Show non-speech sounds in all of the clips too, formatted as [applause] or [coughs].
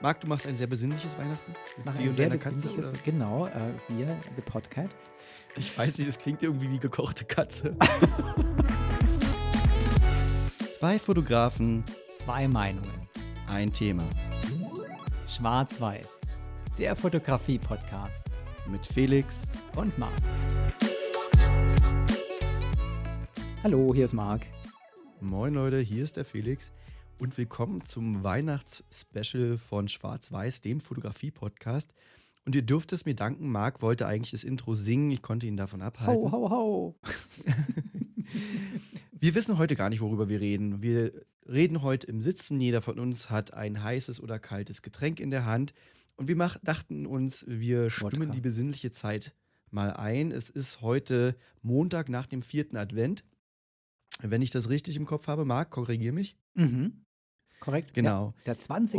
Marc, du machst ein sehr besinnliches Weihnachten. Ich mache ein sehr Katze, besinnliches, oder? genau, äh, siehe, The Podcast. Ich weiß nicht, es klingt irgendwie wie gekochte Katze. [laughs] Zwei Fotografen, Zwei Meinungen. ein Thema. Schwarz-Weiß. Der Fotografie-Podcast. Mit Felix. Und Marc. Hallo, hier ist Marc. Moin Leute, hier ist der Felix und willkommen zum Weihnachtsspecial von Schwarz-Weiß, dem Fotografie-Podcast. Und ihr dürft es mir danken, Marc wollte eigentlich das Intro singen, ich konnte ihn davon abhalten. Ho, ho, ho. [laughs] Wir wissen heute gar nicht, worüber wir reden. Wir reden heute im Sitzen. Jeder von uns hat ein heißes oder kaltes Getränk in der Hand. Und wir mach, dachten uns, wir stimmen Wodka. die besinnliche Zeit mal ein. Es ist heute Montag nach dem vierten Advent. Wenn ich das richtig im Kopf habe, Marc, korrigier mich. Mhm. Korrekt? Genau. Ja, der 20.12.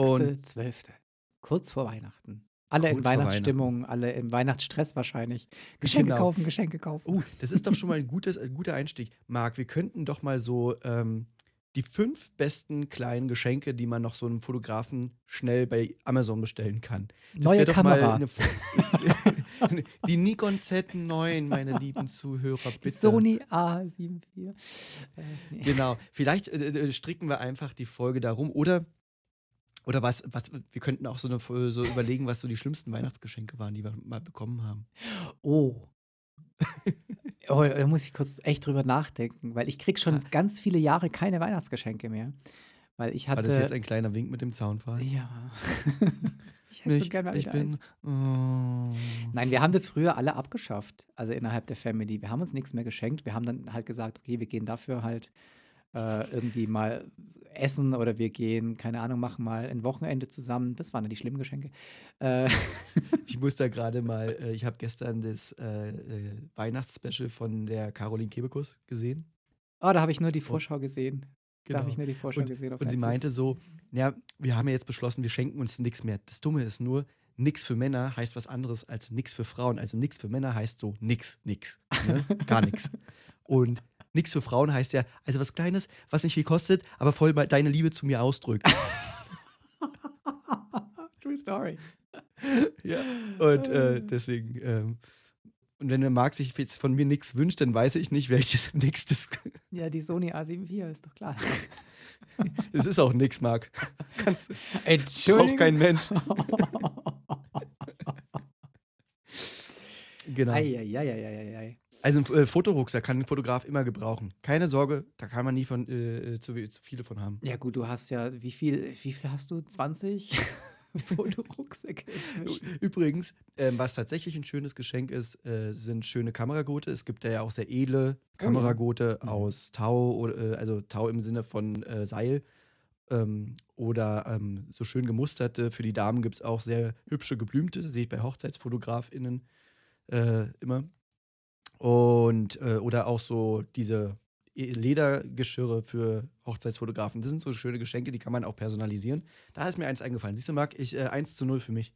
Und- Kurz vor Weihnachten. Alle in Weihnachtsstimmung, alle im Weihnachtsstress wahrscheinlich. Geschenke Genau. kaufen, Geschenke kaufen. Oh, das ist doch schon mal ein, gutes, ein guter Einstieg. Marc, wir könnten doch mal so ähm, die fünf besten kleinen Geschenke, die man noch so einem Fotografen schnell bei Amazon bestellen kann. Das Neue Kamera. [laughs] [laughs] [laughs] die Nikon Z9, meine lieben Zuhörer, bitte. Sony A74. Äh, nee. Genau. Vielleicht äh, äh, stricken wir einfach die Folge darum. Oder, oder was, was, wir könnten auch so, eine, Fol- so überlegen, was so die schlimmsten Weihnachtsgeschenke waren, die wir mal bekommen haben. Oh. [laughs] oh. Da muss ich kurz echt drüber nachdenken, weil ich krieg schon ganz viele Jahre keine Weihnachtsgeschenke mehr. Weil ich War hatte. das jetzt ein kleiner Wink mit dem Zaunfall? ja. [laughs] ich hätte so Ich, gerne mal ich wieder bin. eins. Oh. Nein, wir haben das früher alle abgeschafft, also innerhalb der Family. Wir haben uns nichts mehr geschenkt. Wir haben dann halt gesagt, okay, wir gehen dafür halt äh, irgendwie mal essen oder wir gehen, keine Ahnung, machen mal ein Wochenende zusammen. Das waren dann die schlimmen Geschenke. Äh, [laughs] Ich muss da gerade mal, äh, ich habe gestern das äh, äh, Weihnachtsspecial von der Caroline Kebekus gesehen. oh, da habe ich nur die Vorschau gesehen. Da Genau. habe ich nur die Vorschau gesehen. Auf Und sie meinte so, ja, wir haben ja jetzt beschlossen, wir schenken uns nichts mehr. Das Dumme ist nur, nix für Männer heißt was anderes als nix für Frauen. Also nix für Männer heißt so nix, nix, ne? [laughs] gar nix. Und nix für Frauen heißt ja, also was Kleines, was nicht viel kostet, aber voll deine Liebe zu mir ausdrückt. [laughs] [laughs] True Story. ja. Und äh, deswegen, ähm, und wenn der Marc sich jetzt von mir nichts wünscht, dann weiß ich nicht, welches [laughs] das Ja, die Sony A74 ist doch klar. [laughs] Es ist auch nix, Marc. Kannst, braucht Entschuldigung. kein Mensch. [laughs] Genau. Eieieiei. Also ein äh, Fotorucksack kann ein Fotograf immer gebrauchen. Keine Sorge, da kann man nie von, äh, zu, zu viele von haben. Ja, gut, du hast ja, wie viel, wie viel hast du? 20 [laughs] Fotorucksäcke inzwischen. Übrigens, ähm, was tatsächlich ein schönes Geschenk ist, äh, sind schöne Kameragurte. Es gibt ja auch sehr edle Kameragurte Mhm. aus Tau, oder, äh, also Tau im Sinne von äh, Seil. Ähm, oder ähm, so schön gemusterte. Für die Damen gibt es auch sehr hübsche geblümte, sehe ich bei HochzeitsfotografInnen äh, immer. Und äh, oder auch so diese Ledergeschirre für Hochzeitsfotografen. Das sind so schöne Geschenke, die kann man auch personalisieren. Da ist mir eins eingefallen. Siehst du, Marc, ich, äh, 1 zu 0 für mich.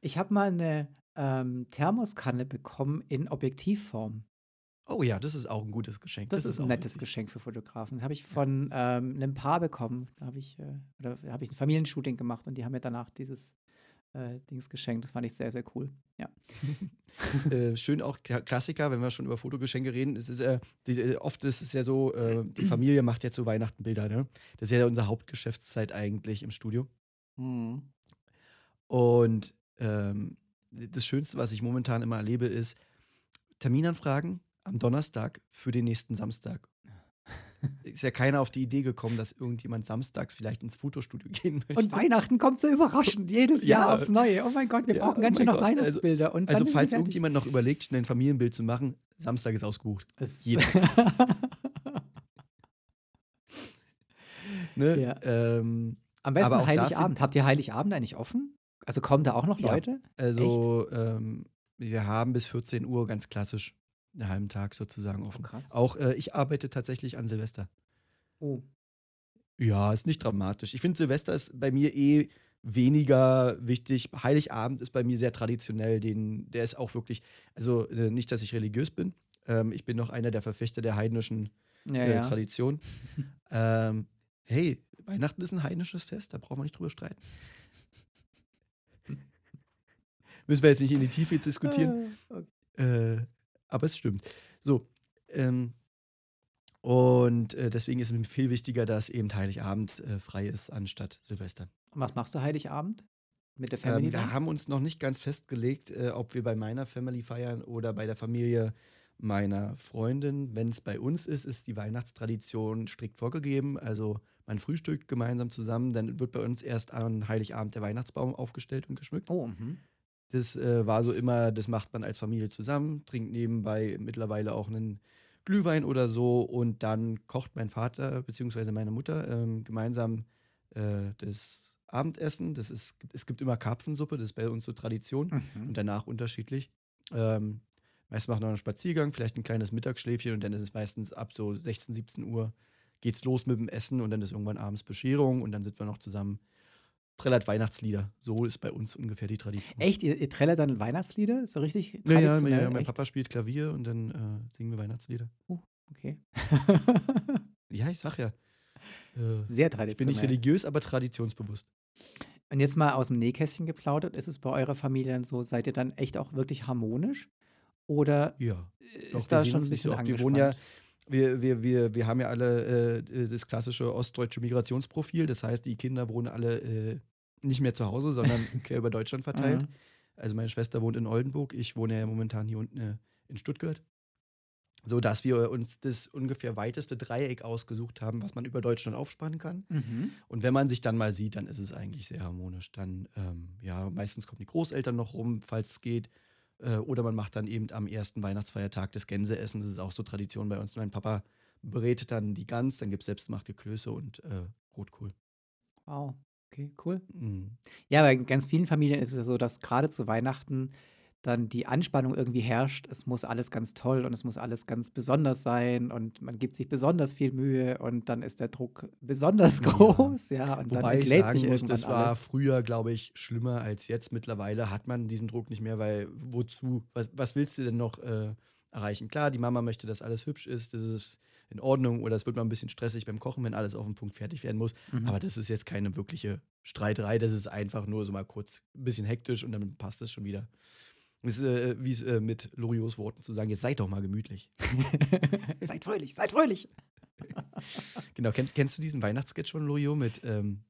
Ich habe mal eine ähm, Thermoskanne bekommen in Objektivform. Oh ja, das ist auch ein gutes Geschenk. Das, ist ein nettes wichtig. Geschenk für Fotografen. Das habe ich von ähm, einem Paar bekommen. Da habe ich, äh, oder habe ich ein Familienshooting gemacht und die haben mir danach dieses äh, Dings geschenkt. Das fand ich sehr, sehr cool. Ja. [laughs] äh, schön auch Kla- Klassiker, wenn wir schon über Fotogeschenke reden. Es ist, äh, die, äh, oft ist es ja so, äh, die Familie macht ja zu Weihnachten Bilder, ne? Das ist ja unsere Hauptgeschäftszeit eigentlich im Studio. Mhm. Und ähm, das Schönste, was ich momentan immer erlebe, ist Terminanfragen am Donnerstag für den nächsten Samstag. Ist ja keiner auf die Idee gekommen, dass irgendjemand samstags vielleicht ins Fotostudio gehen möchte. Und Weihnachten kommt so überraschend, jedes Ja. Jahr aufs Neue. Oh mein Gott, wir Ja, brauchen oh ganz schön mein noch Gott. Also- Weihnachtsbilder. also sind falls irgendjemand noch überlegt, schnell ein Familienbild zu machen, Samstag ist ausgebucht. Jeder. [laughs] Ne? Ja. Ähm, Am besten Heiligabend. Habt ihr Heiligabend eigentlich offen? Also kommen da auch noch. Leute? also ähm, wir haben bis 14 Uhr ganz klassisch einen halben Tag sozusagen Oh, offen. krass. Auch äh, ich arbeite tatsächlich an Silvester. Oh. Ja, ist nicht dramatisch. Ich finde, Silvester ist bei mir eh weniger wichtig. Heiligabend ist bei mir sehr traditionell. Den, der ist auch wirklich, also äh, nicht, dass ich religiös bin. Ähm, ich bin noch einer der Verfechter der heidnischen Ja, äh, ja. Tradition. [laughs] ähm, hey, Weihnachten ist ein heidnisches Fest, da brauchen wir nicht drüber streiten. [laughs] Müssen wir jetzt nicht in die Tiefe diskutieren. Ah, okay. Äh, aber es stimmt. So, ähm, und äh, deswegen ist es mir viel wichtiger, dass eben Heiligabend äh, frei ist anstatt Silvester. Und was machst du Heiligabend? Mit der Ähm, Family wir dann? haben uns noch nicht ganz festgelegt, äh, ob wir bei meiner Family feiern oder bei der Familie meiner Freundin. Wenn es bei uns ist, ist die Weihnachtstradition strikt vorgegeben. Also man frühstückt gemeinsam zusammen, dann wird bei uns erst an Heiligabend der Weihnachtsbaum aufgestellt und geschmückt. Oh, mhm. Das äh, war so immer, das macht man als Familie zusammen, trinkt nebenbei mittlerweile auch einen Glühwein oder so und dann kocht mein Vater bzw. meine Mutter ähm, gemeinsam äh, das Abendessen. Das ist, es gibt immer Karpfensuppe, das ist bei uns so Tradition Mhm. und danach unterschiedlich. Ähm, meist machen wir noch einen Spaziergang, vielleicht ein kleines Mittagsschläfchen und dann ist es meistens ab so 16, 17 Uhr geht's los mit dem Essen und dann ist irgendwann abends Bescherung und dann sitzen wir noch zusammen. Trällert Weihnachtslieder. So ist bei uns ungefähr die Tradition. Echt? Ihr, ihr trällert dann Weihnachtslieder? So richtig Ja, ja, traditionell? ja, mein Echt? Papa spielt Klavier und dann äh, singen wir Weihnachtslieder. Okay. [laughs] Ja, ich sag ja. Äh, Sehr ich bin traditionell. nicht religiös, aber traditionsbewusst. Und jetzt mal aus dem Nähkästchen geplaudert, ist es bei eurer Familie dann so, seid ihr dann echt auch wirklich harmonisch? Oder Ja. Doch, ist wir da schon ein nicht so bisschen oft. Wir wohnen ja, angespannt? Wir, wir, wir, wir haben ja alle äh, das klassische ostdeutsche Migrationsprofil. Das heißt, die Kinder wohnen alle äh, nicht mehr zu Hause, sondern [laughs] quer über Deutschland verteilt. Mhm. Also meine Schwester wohnt in Oldenburg, ich wohne ja momentan hier unten äh, in Stuttgart. So dass wir uns das ungefähr weiteste Dreieck ausgesucht haben, was man über Deutschland aufspannen kann. Mhm. Und wenn man sich dann mal sieht, dann ist es eigentlich sehr harmonisch. Dann, ähm, ja, meistens kommen die Großeltern noch rum, falls es geht. Äh, oder man macht dann eben am ersten Weihnachtsfeiertag das Gänseessen. Das ist auch so Tradition bei uns. Mein Papa berät dann die Gans, dann gibt es selbstgemachte Klöße und äh, Rotkohl. Wow. Okay, cool. Mm. Ja, bei ganz vielen Familien ist es ja so, dass gerade zu Weihnachten dann die Anspannung irgendwie herrscht. Es muss alles ganz toll und es muss alles ganz besonders sein und man gibt sich besonders viel Mühe und dann ist der Druck besonders Ja. groß, ja, und dann Wobei ich entlädt sich muss, das war alles. früher, glaube ich, schlimmer als jetzt. Mittlerweile hat man diesen Druck nicht mehr, weil wozu? Was, was willst du denn noch äh, erreichen? Klar, die Mama möchte, dass alles hübsch ist, das ist in Ordnung oder es wird mal ein bisschen stressig beim Kochen, wenn alles auf den Punkt fertig werden muss. Mhm. Aber das ist jetzt keine wirkliche Streiterei, das ist einfach nur so mal kurz ein bisschen hektisch und dann passt es schon wieder. Das ist, äh, wie es äh, mit Loriots Worten zu sagen, jetzt seid doch mal gemütlich. [laughs] [laughs] seid fröhlich, seid fröhlich. [laughs] Genau, kennst, kennst du diesen Weihnachtssketch von Loriot mit, ähm,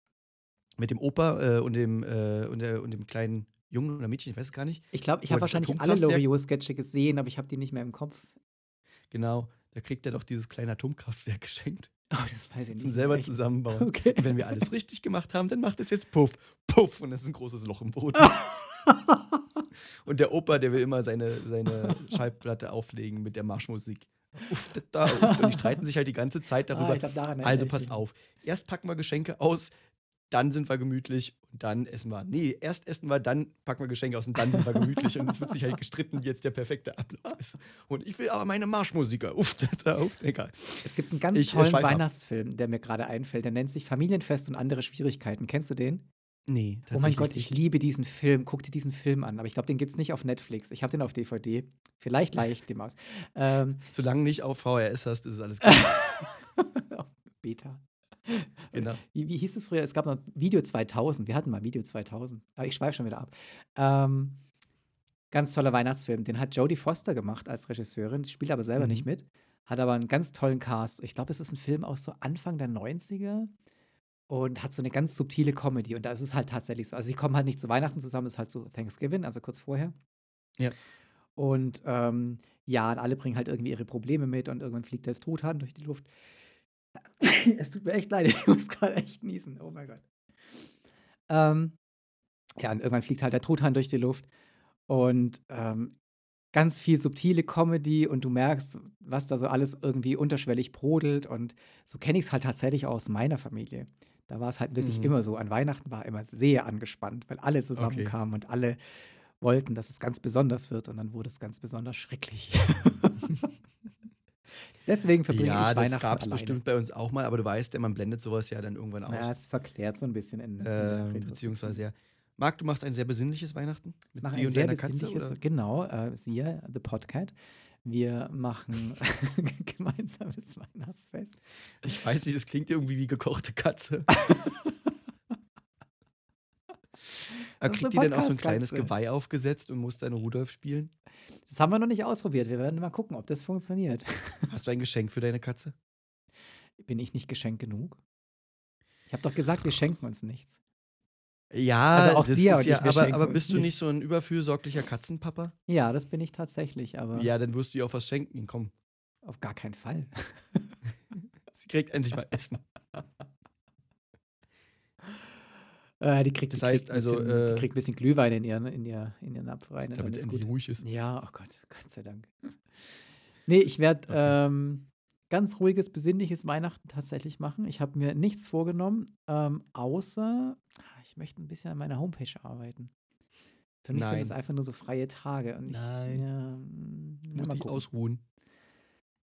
mit dem Opa äh, und, dem, äh, und, der, und dem kleinen Jungen oder Mädchen, ich weiß es gar nicht. Ich glaube, ich habe das wahrscheinlich alle Loriot-Sketche gesehen, aber ich habe die nicht mehr im Kopf. Genau, da kriegt er doch dieses kleine Atomkraftwerk geschenkt Oh, das weiß ich nicht. zum selber Echt? zusammenbauen. Okay. Und wenn wir alles richtig gemacht haben, dann macht es jetzt Puff, Puff und es ist ein großes Loch im Boden. Und der Opa, der will immer seine, seine [laughs] Schallplatte auflegen mit der Marschmusik. [laughs] Uff, da, uff. Und die streiten sich halt die ganze Zeit Ah, darüber. ich glaub, also pass auf. Erst packen wir Geschenke aus, dann sind wir gemütlich und dann essen wir. Nee, erst essen wir, dann packen wir Geschenke aus und dann sind wir gemütlich. und es wird sich halt gestritten, wie jetzt der perfekte Ablauf ist. Und ich will aber meine Marschmusiker. Uff, da, uff, egal. Es gibt einen ganz Ich, äh, tollen ab. Weihnachtsfilm, der mir gerade einfällt. Der nennt sich Familienfest und andere Schwierigkeiten. Kennst du den? Nee, Oh mein Gott, tatsächlich ich liebe diesen Film. Guck dir diesen Film an. Aber ich glaube, den gibt es nicht auf Netflix. Ich habe den auf DVD. Vielleicht leih ich den aus. Ähm, nicht. Solange nicht auf VHS hast, ist es alles gut. [laughs] auf Beta. genau. Wie, wie hieß es früher? Es gab mal Video 2000. Wir hatten mal Video 2000. Aber ich schweife schon wieder ab. Ähm, ganz toller Weihnachtsfilm. Den hat Jodie Foster gemacht als Regisseurin. Spielt aber selber Mhm. nicht mit. Hat aber einen ganz tollen Cast. Ich glaube, es ist ein Film aus so Anfang der 90er und hat so eine ganz subtile Comedy. Und da ist es halt tatsächlich so. Also, sie kommen halt nicht zu Weihnachten zusammen, es ist halt so Thanksgiving, also kurz vorher. Ja. Und ähm, ja, und alle bringen halt irgendwie ihre Probleme mit und irgendwann fliegt der Truthahn durch die Luft. [coughs] es tut mir echt leid, [laughs] ich muss gerade echt niesen. Oh mein Gott. Ähm, ja, und irgendwann fliegt halt der Truthahn durch die Luft und ähm, ganz viel subtile Comedy und du merkst, was da so alles irgendwie unterschwellig brodelt und so kenne ich es halt tatsächlich auch aus meiner Familie. Da war es halt wirklich Mhm. immer so. An Weihnachten war immer sehr angespannt, weil alle zusammenkamen und alle wollten, dass es ganz besonders wird und dann wurde es ganz besonders schrecklich. [laughs] Deswegen verbringe Ja, ich das Weihnachten gab es bestimmt bei uns auch mal, aber du weißt ja, man blendet sowas ja dann irgendwann aus. Ja, es verklärt so ein bisschen in, in der ähm, beziehungsweise ja. Marc, du machst ein sehr besinnliches Weihnachten mit dir ein und sehr deiner Katze? Oder? genau, äh, siehe The Podcat. Wir machen [laughs] gemeinsames Weihnachtsfest. Ich weiß nicht, das klingt irgendwie wie gekochte Katze. Aber [laughs] Unsere kriegt die denn auch so ein kleines. Geweih aufgesetzt und muss dann Rudolf spielen? Das haben wir noch nicht ausprobiert. Wir werden mal gucken, ob das funktioniert. [laughs] Hast du ein Geschenk für deine Katze? Bin ich nicht geschenkt genug? Ich habe doch gesagt, wir schenken uns nichts. Ja, Also auch das sie ist und ich, ja, wir aber, aber bist du nicht so ein überfürsorglicher Katzenpapa? Ja, das bin ich tatsächlich, aber Ja, dann wirst du ihr auch was schenken. Komm, auf gar keinen Fall. [laughs] sie kriegt endlich mal Essen. [laughs] Äh, die kriegt, Das die heißt kriegt ein also, bisschen, äh, die kriegt ein bisschen Glühwein in ihren, in ihr, in ihren Napf rein und dann Damit ist endlich gut. ruhig ist. Ja, oh Gott, Gott sei Dank. Nee, ich werde Okay. ähm, ganz ruhiges, besinnliches Weihnachten tatsächlich machen. Ich habe mir nichts vorgenommen, ähm, außer ich möchte ein bisschen an meiner Homepage arbeiten. Für mich sind das Nein. einfach nur so freie Tage. Und ich, Nein. Ja, mal dich ausruhen.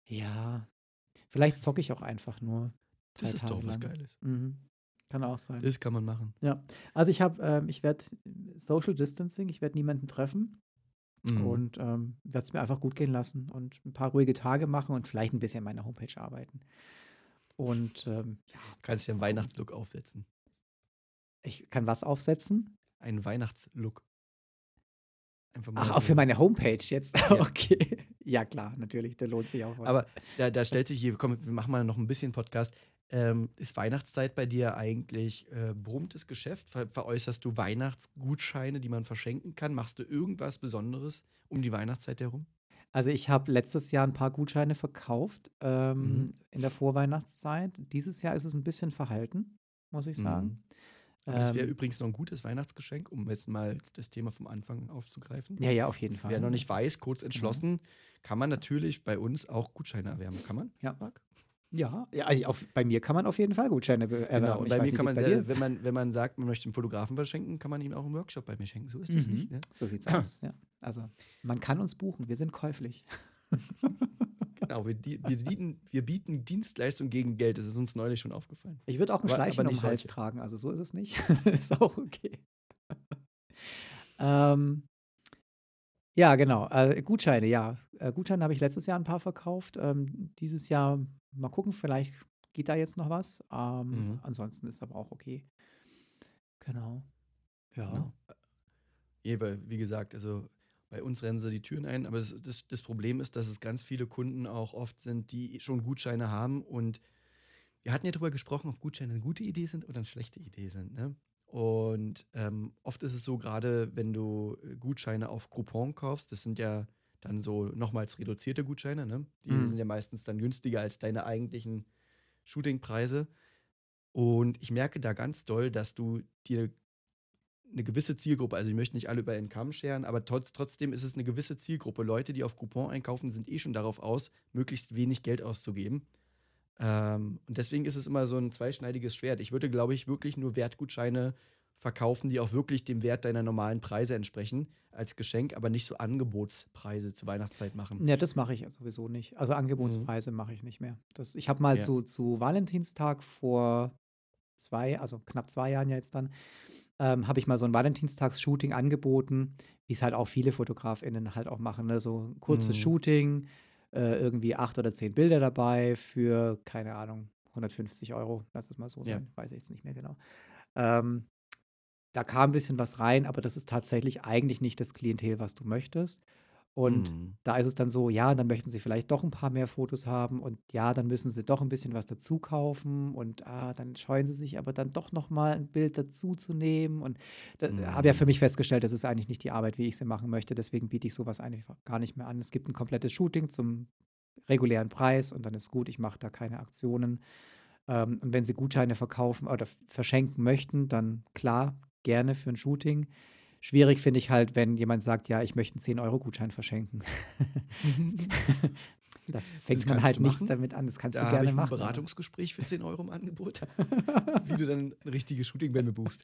Ja, vielleicht zocke ich auch einfach nur Das ist Tage doch was lang. Geiles. Mhm. Kann auch sein. Das kann man machen. Ja, also ich habe, ähm, ich werde Social Distancing, ich werde niemanden treffen Mhm. und ähm, werde es mir einfach gut gehen lassen und ein paar ruhige Tage machen und vielleicht ein bisschen an meiner Homepage arbeiten. Und ähm, ja, Kannst dir einen Weihnachtslook aufsetzen. Ich kann was aufsetzen. Einen Weihnachtslook. Einfach mal Ach, auch für meine Homepage jetzt. Ja. [laughs] Okay. Ja, klar, natürlich, der lohnt sich auch. voll. Aber da, da stellt sich hier, komm, wir machen mal noch ein bisschen Podcast. Ähm, ist Weihnachtszeit bei dir eigentlich äh, brummtes Geschäft? Ver veräußerst du Weihnachtsgutscheine, die man verschenken kann? Machst du irgendwas Besonderes um die Weihnachtszeit herum? Also ich habe letztes Jahr ein paar Gutscheine verkauft ähm, Mhm. in der Vorweihnachtszeit. Dieses Jahr ist es ein bisschen verhalten, muss ich sagen. Mhm. Aber das wäre Ähm, übrigens noch ein gutes Weihnachtsgeschenk, um jetzt mal das Thema vom Anfang aufzugreifen. ja, ja, auf jeden Fall. Wer noch nicht weiß, kurz entschlossen, kann man natürlich bei uns auch Gutscheine erwerben. Kann man? Ja. Marc? Ja, ja also auf, bei mir kann man auf jeden Fall Gutscheine be- erwerben. Genau. Und bei mir nicht, kann man, äh, wenn man, [laughs] wenn man sagt, man möchte einen Fotografen verschenken, kann man ihm auch einen Workshop bei mir schenken. So ist das Mhm. nicht. Ne? So sieht's aus, ja. Also, man kann uns buchen, wir sind käuflich. [laughs] Genau, wir, die, wir, bieten, wir bieten Dienstleistung gegen Geld. Das ist uns neulich schon aufgefallen. Ich würde auch ein Aber- Schleichen aber um den Hals tragen, also so ist es nicht. [laughs] ist auch okay. [laughs] ähm, ja, genau. Äh, Gutscheine, ja. Äh, Gutscheine habe ich letztes Jahr ein paar verkauft. Ähm, dieses Jahr mal gucken, vielleicht geht da jetzt noch was. Ähm, Mhm. Ansonsten ist aber auch okay. Genau. Ja. Genau. Ja, weil, wie gesagt, also bei uns rennen sie die Türen ein, aber das, das, das Problem ist, dass es ganz viele Kunden auch oft sind, die schon Gutscheine haben und wir hatten ja darüber gesprochen, ob Gutscheine eine gute Idee sind oder eine schlechte Idee sind. Ne? Und ähm, oft ist es so, gerade wenn du äh, Gutscheine auf Groupon kaufst, das sind ja dann so nochmals reduzierte Gutscheine, ne? die Mhm. sind ja meistens dann günstiger als deine eigentlichen Shootingpreise. Und ich merke da ganz doll, dass du dir eine gewisse Zielgruppe, also ich möchte nicht alle über den Kamm scheren, aber trotz, trotzdem ist es eine gewisse Zielgruppe. Leute, die auf Coupon einkaufen, sind eh schon darauf aus, möglichst wenig Geld auszugeben. Ähm, und deswegen ist es immer so ein zweischneidiges Schwert. Ich würde, glaube ich, wirklich nur Wertgutscheine verkaufen, die auch wirklich dem Wert deiner normalen Preise entsprechen als Geschenk, aber nicht so Angebotspreise zur Weihnachtszeit machen. Ja, das mache ich ja sowieso nicht. Also Angebotspreise mache ich nicht mehr. Das, ich habe mal Ja. zu, zu Valentinstag vor zwei, also knapp zwei Jahren ja jetzt dann, ähm, habe ich mal so ein Valentinstags-Shooting angeboten, wie es halt auch viele FotografInnen halt auch machen. Ne? So ein kurzes Mhm. Shooting, äh, irgendwie acht oder zehn Bilder dabei für, keine Ahnung, 150 Euro, lass es mal so Ja. sein, weiß ich jetzt nicht mehr genau. Ähm, da kam ein bisschen was rein, aber das ist tatsächlich eigentlich nicht das Klientel, was du möchtest. Und Mhm. da ist es dann so, ja, dann möchten sie vielleicht doch ein paar mehr Fotos haben und ja, dann müssen sie doch ein bisschen was dazu kaufen und ah, dann scheuen sie sich aber dann doch noch mal ein Bild dazu zu nehmen und da habe ja für Mhm. mich festgestellt, das ist eigentlich nicht die Arbeit, wie ich sie machen möchte, deswegen biete ich sowas eigentlich gar nicht mehr an. Es gibt ein komplettes Shooting zum regulären Preis und dann ist gut, ich mache da keine Aktionen. Ähm, und wenn sie Gutscheine verkaufen oder f- verschenken möchten, dann klar, gerne für ein Shooting. Schwierig finde ich halt, wenn jemand sagt, ja, ich möchte einen 10-Euro-Gutschein verschenken. [laughs] da fängt man halt nichts damit an. Das kannst Da du gerne ich ein machen. aber- Beratungsgespräch für 10 Euro im Angebot, [laughs] wie du dann ein richtiges Shooting bei mir buchst.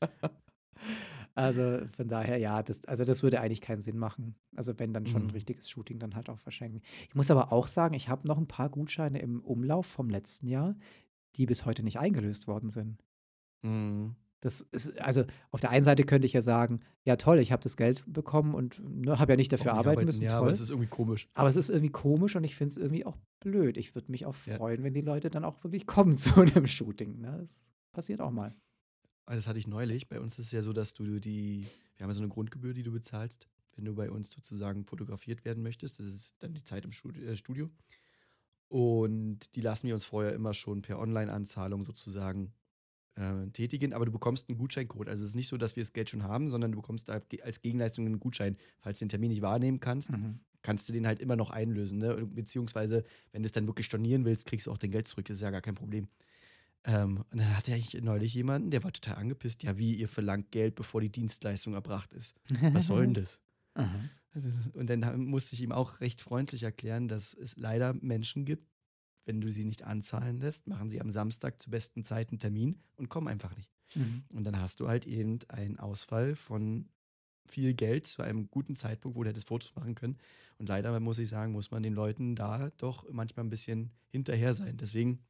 Also von daher, ja, das, also das würde eigentlich keinen Sinn machen. Also wenn dann schon ein Mhm. richtiges Shooting dann halt auch verschenken. Ich muss aber auch sagen, ich habe noch ein paar Gutscheine im Umlauf vom letzten Jahr, die bis heute nicht eingelöst worden sind. Mhm. Das ist, also auf der einen Seite könnte ich ja sagen, ja toll, ich habe das Geld bekommen und ne, habe ja nicht dafür nicht arbeiten müssen, Ja, toll. aber es ist irgendwie komisch. Aber es ist irgendwie komisch und ich finde es irgendwie auch blöd. Ich würde mich auch Ja. freuen, wenn die Leute dann auch wirklich [laughs] kommen zu einem Shooting. Ne? Das passiert auch mal. Ah, das hatte ich neulich. Bei uns ist es ja so, dass du die, wir haben ja so eine Grundgebühr, die du bezahlst, wenn du bei uns sozusagen fotografiert werden möchtest. Das ist dann die Zeit im äh, Studio. Und die lassen wir uns vorher immer schon per Online-Anzahlung sozusagen äh, tätigen, aber du bekommst einen Gutscheincode. Also es ist nicht so, dass wir das Geld schon haben, sondern du bekommst als Gegenleistung einen Gutschein. Falls du den Termin nicht wahrnehmen kannst, mhm. kannst du den halt immer noch einlösen. Ne? Beziehungsweise, wenn du es dann wirklich stornieren willst, kriegst du auch dein Geld zurück. Das ist ja gar kein Problem. Ähm, und dann hatte ich neulich jemanden, der war total angepisst. Ja, wie, ihr verlangt Geld, bevor die Dienstleistung erbracht ist. Was soll denn das? [laughs] Und dann musste ich ihm auch recht freundlich erklären, dass es leider Menschen gibt, wenn du sie nicht anzahlen lässt, machen sie am Samstag zur besten Zeit einen Termin und kommen einfach nicht. Mhm. Und dann hast du halt eben einen Ausfall von viel Geld zu einem guten Zeitpunkt, wo du hättest Fotos machen können. Und leider muss ich sagen, muss man den Leuten da doch manchmal ein bisschen hinterher sein. Deswegen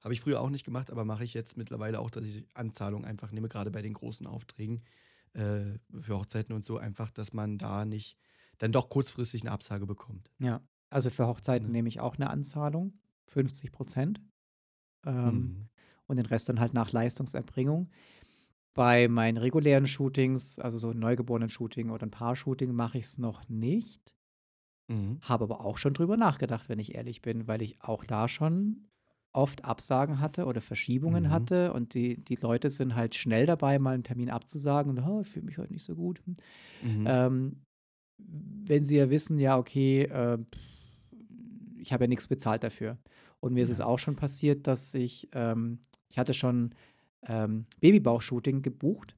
habe ich früher auch nicht gemacht, aber mache ich jetzt mittlerweile auch, dass ich Anzahlungen einfach nehme, gerade bei den großen Aufträgen äh, für Hochzeiten und so, einfach, dass man da nicht dann doch kurzfristig eine Absage bekommt. Ja, also für Hochzeiten mhm. nehme ich auch eine Anzahlung, 50 Prozent. Ähm, mhm. Und den Rest dann halt nach Leistungserbringung. Bei meinen regulären Shootings, also so ein Neugeborenen-Shooting oder ein Paar-Shooting, mache ich es noch nicht. Mhm. Habe aber auch schon drüber nachgedacht, wenn ich ehrlich bin, weil ich auch da schon oft Absagen hatte oder Verschiebungen mhm. hatte und die, die Leute sind halt schnell dabei, mal einen Termin abzusagen und oh, ich fühle mich heute nicht so gut. Mhm. Ähm, wenn sie ja wissen, ja, okay, äh, ich habe ja nichts bezahlt dafür. Und mir ja. ist es auch schon passiert, dass ich, ähm, ich hatte schon ähm, Babybauch-Shooting gebucht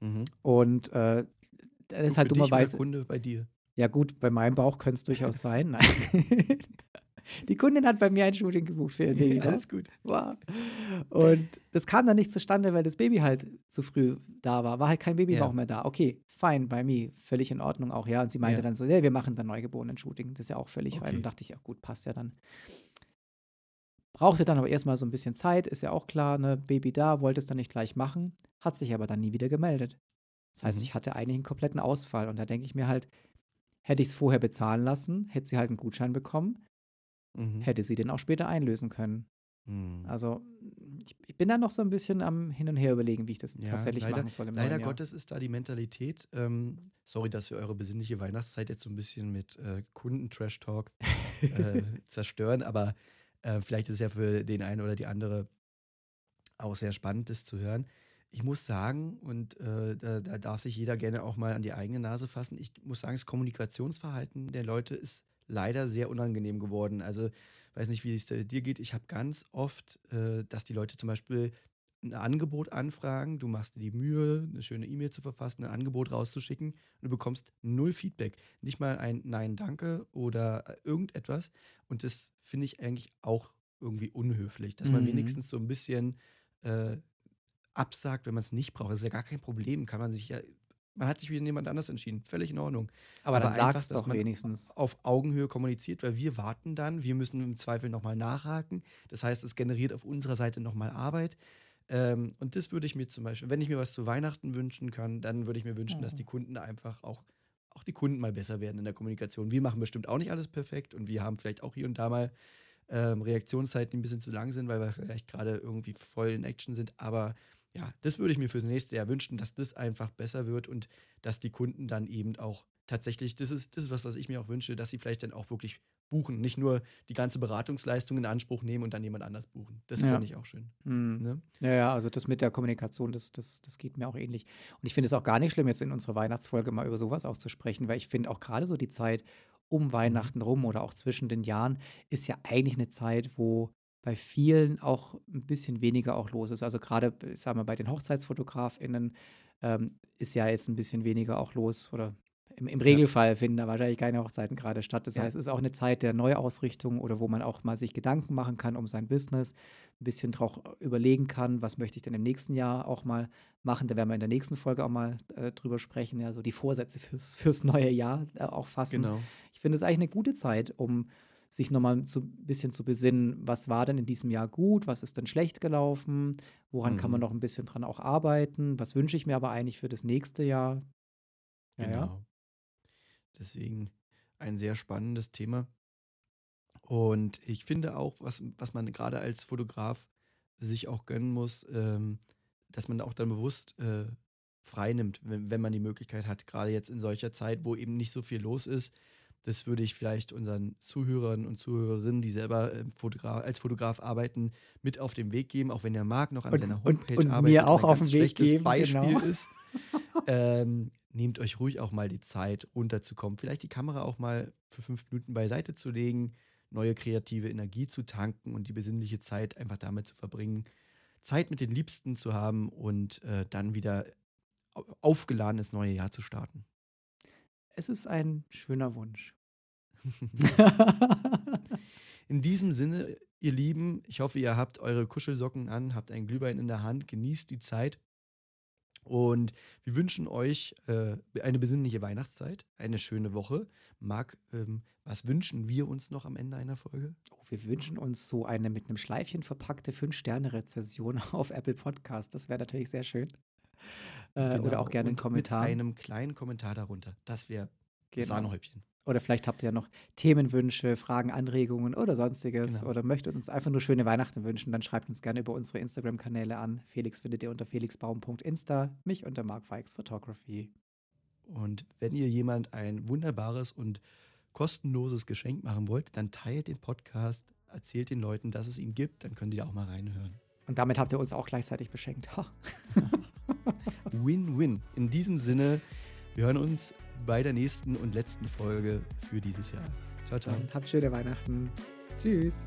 mhm. und äh, das ist halt dummerweise. Kunde bei dir. Ja, gut, bei meinem Bauch könnte es durchaus [laughs] sein. Nein. [laughs] Die Kundin hat bei mir ein Shooting gebucht für ihr Baby. Ja, alles gut. Wow. Und das kam dann nicht zustande, weil das Baby halt zu früh da war. War halt kein Babybauch ja. mehr da. Okay, fine, bei mir. Völlig in Ordnung auch, ja. Und sie meinte ja. dann so, ja, wir machen dann Neugeborenen-Shooting. Das ist ja auch völlig okay. fein. Und dachte ich, ja gut, passt ja dann. Brauchte dann aber erstmal so ein bisschen Zeit, ist ja auch klar, ne, Baby da, wollte es dann nicht gleich machen, hat sich aber dann nie wieder gemeldet. Das heißt, mhm. ich hatte eigentlich einen kompletten Ausfall. Und da denke ich mir halt, hätte ich es vorher bezahlen lassen, hätte sie halt einen Gutschein bekommen, Mhm. hätte sie den auch später einlösen können. Mhm. Also ich, ich, bin da noch so ein bisschen am Hin und Her überlegen, wie ich das ja, tatsächlich leider, machen soll im Leider Gottes ist da die Mentalität, ähm, sorry, dass wir eure besinnliche Weihnachtszeit jetzt so ein bisschen mit äh, Kunden-Trash-Talk äh, [laughs] zerstören, aber äh, vielleicht ist es ja für den einen oder die andere auch sehr spannend, das zu hören. Ich muss sagen, und äh, da, da darf sich jeder gerne auch mal an die eigene Nase fassen, ich muss sagen, das Kommunikationsverhalten der Leute ist leider sehr unangenehm geworden. Also, weiß nicht, wie es dir geht. Ich habe ganz oft, äh, dass die Leute zum Beispiel ein Angebot anfragen, du machst dir die Mühe, eine schöne E-Mail zu verfassen, ein Angebot rauszuschicken und du bekommst null Feedback. Nicht mal ein Nein, danke oder äh, irgendetwas. Und das finde ich eigentlich auch irgendwie unhöflich, dass man mhm. wenigstens so ein bisschen äh, absagt, wenn man es nicht braucht. Das ist ja gar kein Problem, kann man sich ja man hat sich wie jemand anders entschieden. Völlig in Ordnung. Aber, Aber dann sagst du doch wenigstens. Auf Augenhöhe kommuniziert, weil wir warten dann. Wir müssen im Zweifel nochmal nachhaken. Das heißt, es generiert auf unserer Seite nochmal Arbeit. Ähm, und das würde ich mir zum Beispiel, wenn ich mir was zu Weihnachten wünschen kann, dann würde ich mir wünschen, mhm. dass die Kunden einfach auch, auch die Kunden mal besser werden in der Kommunikation. Wir machen bestimmt auch nicht alles perfekt und wir haben vielleicht auch hier und da mal ähm, Reaktionszeiten, die ein bisschen zu lang sind, weil wir vielleicht gerade irgendwie voll in Action sind. Aber ja, das würde ich mir fürs nächste Jahr wünschen, dass das einfach besser wird und dass die Kunden dann eben auch tatsächlich, das ist, das ist was, was ich mir auch wünsche, dass sie vielleicht dann auch wirklich buchen, nicht nur die ganze Beratungsleistung in Anspruch nehmen und dann jemand anders buchen. Das ja. finde ich auch schön. Mhm. Ne? Ja, ja, also das mit der Kommunikation, das, das, das geht mir auch ähnlich. Und ich finde es auch gar nicht schlimm, jetzt in unserer Weihnachtsfolge mal über sowas auch zu sprechen, weil ich finde auch gerade so die Zeit um mhm. Weihnachten rum oder auch zwischen den Jahren ist ja eigentlich eine Zeit, wo bei vielen auch ein bisschen weniger auch los ist. Also gerade, sagen wir, bei den HochzeitsfotografInnen ähm, ist ja jetzt ein bisschen weniger auch los oder im, im Regelfall ja. finden da wahrscheinlich keine Hochzeiten gerade statt. Das ja. heißt, es ist auch eine Zeit der Neuausrichtung oder wo man auch mal sich Gedanken machen kann um sein Business, ein bisschen drauf überlegen kann, was möchte ich denn im nächsten Jahr auch mal machen. Da werden wir in der nächsten Folge auch mal äh, drüber sprechen, ja, so die Vorsätze fürs, fürs neue Jahr äh, auch fassen. Genau. Ich finde es eigentlich eine gute Zeit, um sich nochmal ein bisschen zu besinnen, was war denn in diesem Jahr gut, was ist denn schlecht gelaufen, woran mhm. kann man mhm. noch ein bisschen dran auch arbeiten, was wünsche ich mir aber eigentlich für das nächste Jahr. Ja, genau. Ja. Deswegen ein sehr spannendes Thema. Und ich finde auch, was, was man gerade als Fotograf sich auch gönnen muss, ähm, dass man auch dann bewusst äh, freinimmt, wenn, wenn man die Möglichkeit hat, gerade jetzt in solcher Zeit, wo eben nicht so viel los ist. Das würde ich vielleicht unseren Zuhörern und Zuhörerinnen, die selber äh, Fotograf, als Fotograf arbeiten, mit auf den Weg geben, auch wenn der Marc noch an Und, seiner und, Homepage und arbeitet. mir auch ein auf den Weg schlechtes geben. Beispiel Genau. ist. [laughs] ähm, nehmt euch ruhig auch mal die Zeit, runterzukommen. Vielleicht die Kamera auch mal für fünf Minuten beiseite zu legen, neue kreative Energie zu tanken und die besinnliche Zeit einfach damit zu verbringen, Zeit mit den Liebsten zu haben und äh, dann wieder au- aufgeladen ins neue Jahr zu starten. Es ist ein schöner Wunsch. [laughs] In diesem Sinne, ihr Lieben, ich hoffe, ihr habt eure Kuschelsocken an, habt einen Glühwein in der Hand, genießt die Zeit. Und wir wünschen euch äh, eine besinnliche Weihnachtszeit, eine schöne Woche. Marc, ähm, was wünschen wir uns noch am Ende einer Folge? Oh, wir wünschen uns so eine mit einem Schleifchen verpackte 5-Sterne-Rezession [laughs] auf Apple Podcast. Das wäre natürlich sehr schön. Äh, oder Genau, auch gerne einen Kommentar. Mit einem kleinen Kommentar darunter. Das wäre Genau. Sahnehäubchen. Oder vielleicht habt ihr ja noch Themenwünsche, Fragen, Anregungen oder sonstiges. Genau. Oder möchtet uns einfach nur schöne Weihnachten wünschen, dann schreibt uns gerne über unsere Instagram-Kanäle an. Felix findet ihr unter felixbaum.insta, mich unter Mark Fikes Photography. Und wenn ihr jemand ein wunderbares und kostenloses Geschenk machen wollt, dann teilt den Podcast, erzählt den Leuten, dass es ihn gibt, dann könnt ihr auch mal reinhören. Und damit habt ihr uns auch gleichzeitig beschenkt. [laughs] Win-win. In diesem Sinne, wir hören uns bei der nächsten und letzten Folge für dieses Jahr. Ciao, ciao. Dann habt schöne Weihnachten. Tschüss.